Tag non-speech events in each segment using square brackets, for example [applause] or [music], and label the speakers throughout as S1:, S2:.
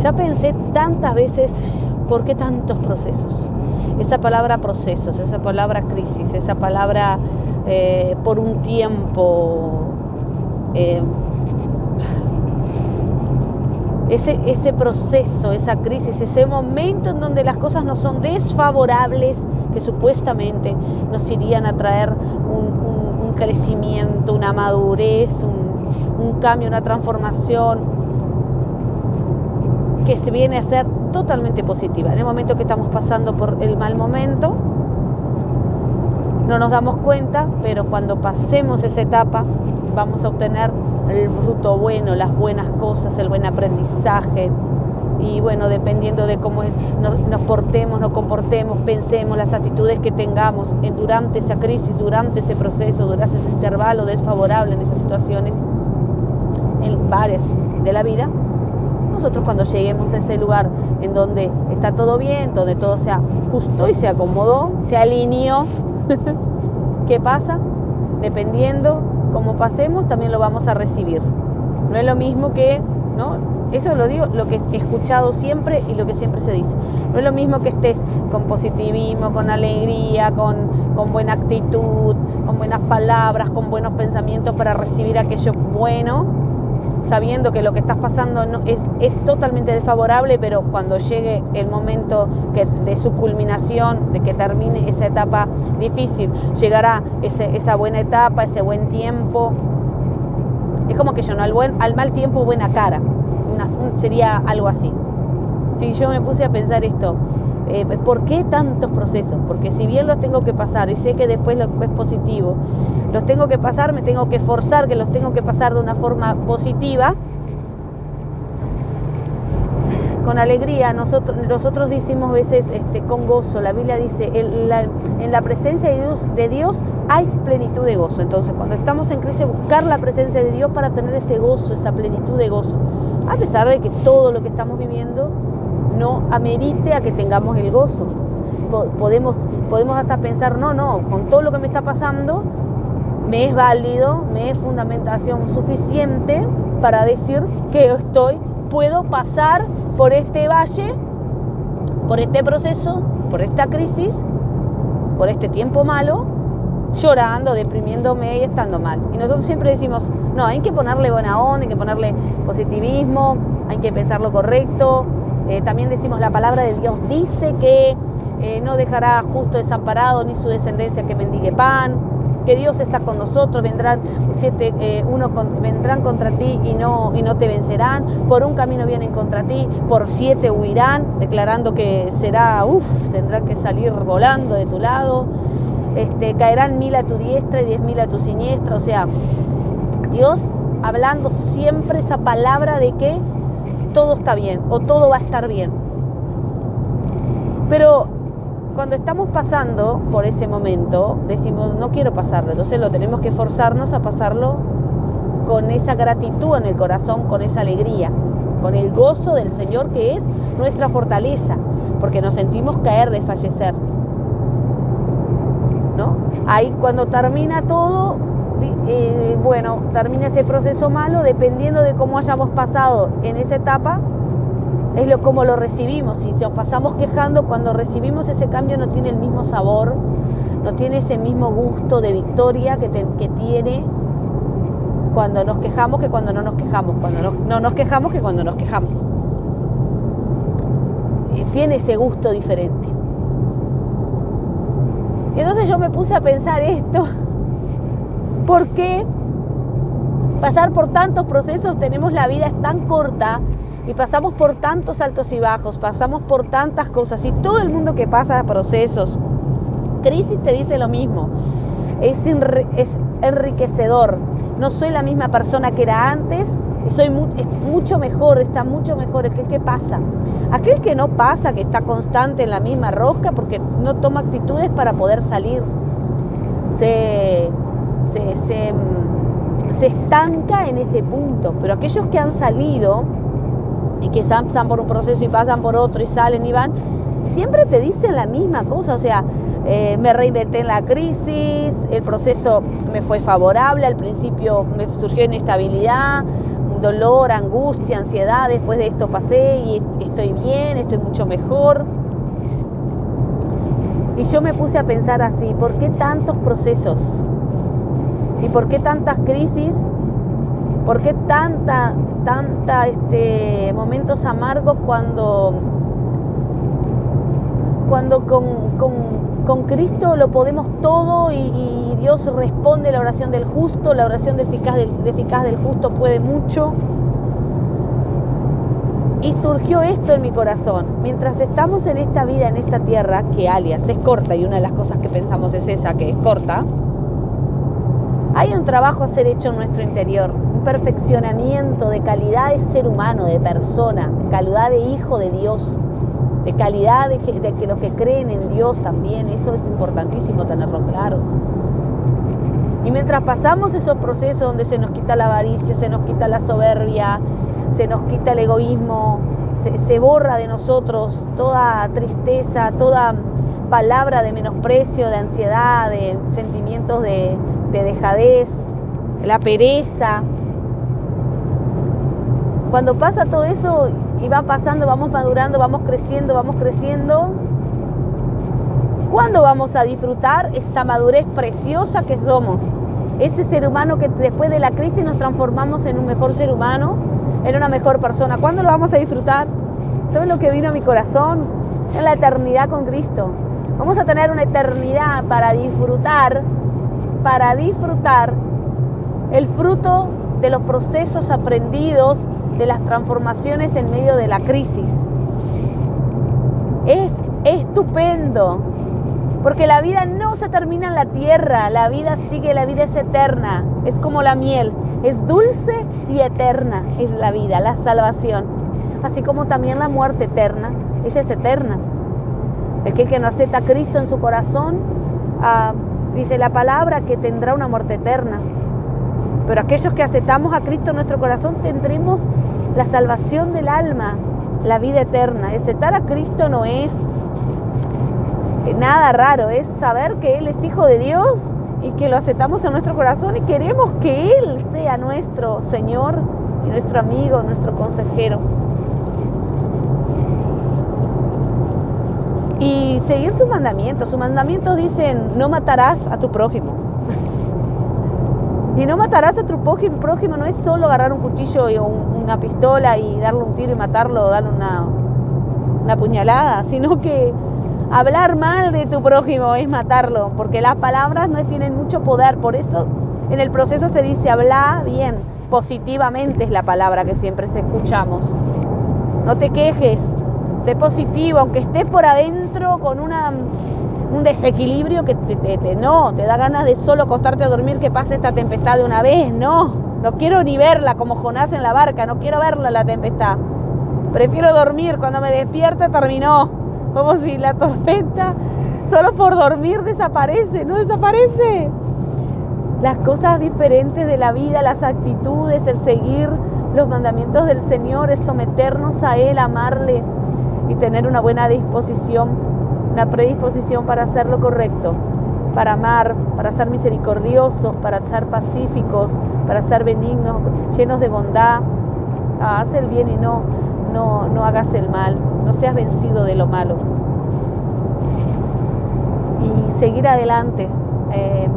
S1: Ya pensé tantas veces, ¿por qué tantos procesos? Esa palabra procesos, esa palabra crisis, esa palabra eh, por un tiempo, eh, ese, ese proceso, esa crisis, ese momento en donde las cosas no son desfavorables, que supuestamente nos irían a traer un, crecimiento, una madurez, un, un cambio, una transformación que se viene a ser totalmente positiva. En el momento que estamos pasando por el mal momento, no nos damos cuenta, pero cuando pasemos esa etapa vamos a obtener el fruto bueno, las buenas cosas, el buen aprendizaje. Y bueno, dependiendo de cómo nos, portemos, nos comportemos, pensemos, las actitudes que tengamos en, durante esa crisis, durante ese proceso, durante ese intervalo desfavorable en esas situaciones, en varias de la vida, nosotros cuando lleguemos a ese lugar en donde está todo bien, donde todo se ajustó y se acomodó, se alineó, [laughs] ¿qué pasa? Dependiendo cómo pasemos, también lo vamos a recibir. No es lo mismo que, ¿no? Eso lo digo, lo que he escuchado siempre y lo que siempre se dice. No es lo mismo que estés con positivismo, con alegría, con, con buena actitud, con buenas palabras, con buenos pensamientos para recibir aquello bueno, sabiendo que lo que estás pasando no, es, es, totalmente desfavorable, pero cuando llegue el momento de su culminación, de que termine esa etapa difícil, llegará ese, esa buena etapa, ese buen tiempo. Es como que yo, ¿no? Al, buen, al mal tiempo, buena cara. sería algo así. Y yo me puse a pensar esto. Eh, ¿Por qué tantos procesos? Porque si bien los tengo que pasar y sé que después lo, es positivo, los tengo que pasar, me tengo que forzar que los tengo que pasar de una forma positiva, con alegría. Nosotros, nosotros decimos veces este, con gozo. La Biblia dice, la, en la presencia de Dios, de Dios, hay plenitud de gozo. Entonces, cuando estamos en crisis, buscar la presencia de Dios para tener ese gozo, esa plenitud de gozo. A pesar de que todo lo que estamos viviendo no amerite a que tengamos el gozo. Podemos, podemos hasta pensar, no, no, con todo lo que me está pasando, me es válido, me es fundamentación suficiente para decir que estoy, puedo pasar por este valle, por este proceso, por esta crisis, por este tiempo malo, llorando, deprimiéndome y estando mal. Y nosotros siempre decimos, no, hay que ponerle buena onda, hay que ponerle positivismo, hay que pensar lo correcto, eh, también decimos la palabra de Dios dice que eh, no dejará justo desamparado ni su descendencia que mendigue pan, que Dios está con nosotros, vendrán siete, eh, uno vendrán contra ti y no, y no te vencerán, por un camino vienen contra ti, por siete huirán, declarando que será, uff, tendrán que salir volando de tu lado, este, caerán mil a tu diestra y diez mil a tu siniestra, o sea, Dios hablando siempre esa palabra de que todo está bien o todo va a estar bien. Pero cuando estamos pasando por ese momento, decimos, no quiero pasarlo, entonces lo tenemos que forzarnos a pasarlo con esa gratitud en el corazón, con esa alegría, con el gozo del Señor que es nuestra fortaleza, porque nos sentimos caer, desfallecer. ¿No? Ahí cuando termina todo, eh, bueno, termina ese proceso malo, dependiendo de cómo hayamos pasado en esa etapa, es lo como lo recibimos. Si nos pasamos quejando, cuando recibimos ese cambio no tiene el mismo sabor, no tiene ese mismo gusto de victoria que, que tiene cuando nos quejamos que cuando no nos quejamos, cuando no, no nos quejamos que cuando nos quejamos. tiene ese gusto diferente. Y entonces yo me puse a pensar esto ¿Por qué pasar por tantos procesos tenemos la vida es tan corta y pasamos por tantos altos y bajos, pasamos por tantas cosas y todo el mundo que pasa procesos, crisis te dice lo mismo, es, enriquecedor, no soy la misma persona que era antes, soy mucho mejor, está mucho mejor el que pasa. Aquel que no pasa, que está constante en la misma rosca porque no toma actitudes para poder salir, se se, estanca en ese punto. Pero aquellos que han salido y que pasan por un proceso y pasan por otro y salen y van, siempre te dicen la misma cosa. O sea, eh, me reinventé en la crisis, el proceso me fue favorable, al principio me surgió inestabilidad, dolor, angustia, ansiedad, después de esto pasé y estoy bien, estoy mucho mejor. Y yo me puse a pensar así, ¿por qué tantos procesos? ¿Y por qué tantas crisis? ¿Por qué tanta, tanta este, momentos amargos cuando, cuando con, con, Cristo lo podemos todo y, Dios responde la oración del justo, la oración del eficaz del, eficaz del justo puede mucho? Y surgió esto en mi corazón. Mientras estamos en esta vida, en esta tierra, que alias es corta, y una de las cosas que pensamos es esa, que es corta, hay un trabajo a ser hecho en nuestro interior, perfeccionamiento de calidad de ser humano, de persona, de calidad de hijo de Dios, de calidad de que, que los que creen en Dios también, eso es importantísimo tenerlo claro. Y mientras pasamos esos procesos donde se nos quita la avaricia, se nos quita la soberbia, se nos quita el egoísmo, se, borra de nosotros toda tristeza, toda palabra de menosprecio, de ansiedad, de sentimientos de, de dejadez, la pereza. Cuando pasa todo eso y va pasando, vamos madurando, vamos creciendo, vamos creciendo, ¿cuándo vamos a disfrutar esa madurez preciosa que somos? Ese ser humano que después de la crisis nos transformamos en un mejor ser humano, en una mejor persona. ¿Cuándo lo vamos a disfrutar? ¿Sabes lo que vino a mi corazón? En la eternidad con Cristo. Vamos a tener una eternidad para disfrutar, para disfrutar el fruto de los procesos aprendidos, de las transformaciones en medio de la crisis. Es estupendo, porque la vida no se termina en la tierra, la vida sigue, la vida es eterna, es como la miel, es dulce y eterna, es la vida, la salvación. Así como también la muerte eterna, ella es eterna. El que, no acepta a Cristo en su corazón, ah, dice la palabra que tendrá una muerte eterna. Pero aquellos que aceptamos a Cristo en nuestro corazón tendremos la salvación del alma, la vida eterna. Aceptar a Cristo no es nada raro, es saber que Él es hijo de Dios y que lo aceptamos en nuestro corazón y queremos que Él sea nuestro Señor y nuestro amigo, nuestro consejero. Y seguir sus mandamientos. Sus mandamientos dicen, no matarás a tu prójimo. Y no matarás a tu prójimo no es solo agarrar un cuchillo o una pistola y darle un tiro y matarlo o darle una, una puñalada, sino que Hablar mal de tu prójimo es matarlo, porque las palabras no tienen mucho poder, por eso en el proceso se dice habla bien, positivamente es la palabra que siempre escuchamos. No te quejes, sé positivo, aunque estés por adentro con una, un desequilibrio que te, te, no, te da ganas de solo acostarte a dormir que pase esta tempestad de una vez, no, no quiero ni verla como Jonás en la barca, no quiero verla la tempestad. Prefiero dormir, cuando me despierto terminó, como si la tormenta solo por dormir desaparece, no desaparece. Las cosas diferentes de la vida, las actitudes, el seguir los mandamientos del Señor, es someternos a Él, amarle y tener una buena disposición, una predisposición para hacer lo correcto, para amar, para ser misericordiosos, para ser pacíficos, para ser benignos, llenos de bondad. Ah, haz el bien y no, no, no hagas el mal no seas vencido de lo malo. Y seguir adelante. Eh,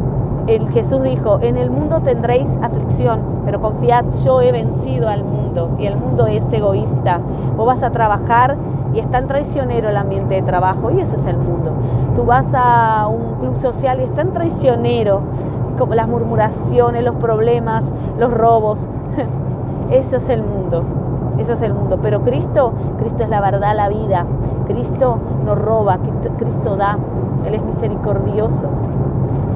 S1: el Jesús dijo, en el mundo tendréis aflicción, pero confiad, yo he vencido al mundo y el mundo es egoísta. Vos vas a trabajar y es tan traicionero el ambiente de trabajo y eso es el mundo. Tú vas a un club social y es tan traicionero como las murmuraciones, los problemas, los robos. [laughs] Eso es el mundo. Eso es el mundo. Pero Cristo, Cristo es la verdad, la vida. Cristo no roba, Cristo da. Él es misericordioso.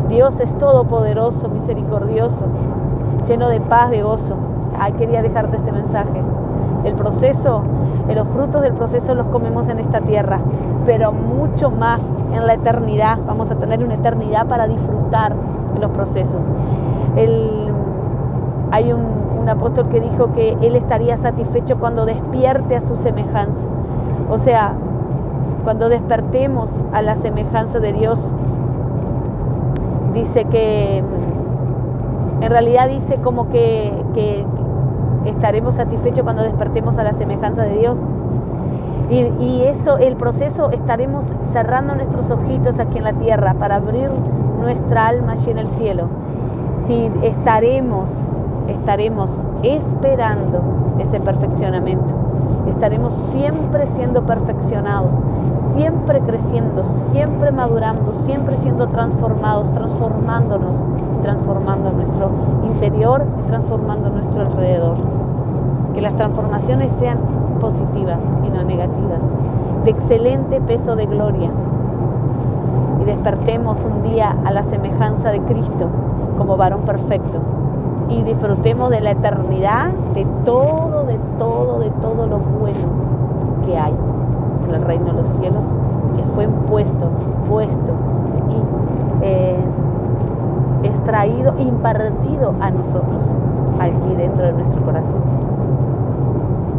S1: Dios es todopoderoso, misericordioso, lleno de paz, de gozo. Ay, quería dejarte este mensaje. El proceso, los frutos del proceso los comemos en esta tierra, pero mucho más en la eternidad. Vamos a tener una eternidad para disfrutar de los procesos. Hay un, apóstol que dijo que él estaría satisfecho cuando despierte a su semejanza. O sea, cuando despertemos a la semejanza de Dios, dice que, en realidad dice como que, estaremos satisfechos cuando despertemos a la semejanza de Dios. Y, y, eso, el proceso, estaremos cerrando nuestros ojitos aquí en la tierra para abrir nuestra alma allí en el cielo. Y estaremos, estaremos esperando ese perfeccionamiento. Estaremos siempre siendo perfeccionados, siempre creciendo, siempre madurando, siempre siendo transformados, transformándonos, transformando nuestro interior y transformando nuestro alrededor. Que las transformaciones sean positivas y no negativas, de excelente peso de gloria. Y despertemos un día a la semejanza de Cristo como varón perfecto. Y disfrutemos de la eternidad, de todo, de todo, de todo lo bueno que hay el reino de los cielos, que fue puesto, puesto y eh, extraído, impartido a nosotros, aquí dentro de nuestro corazón.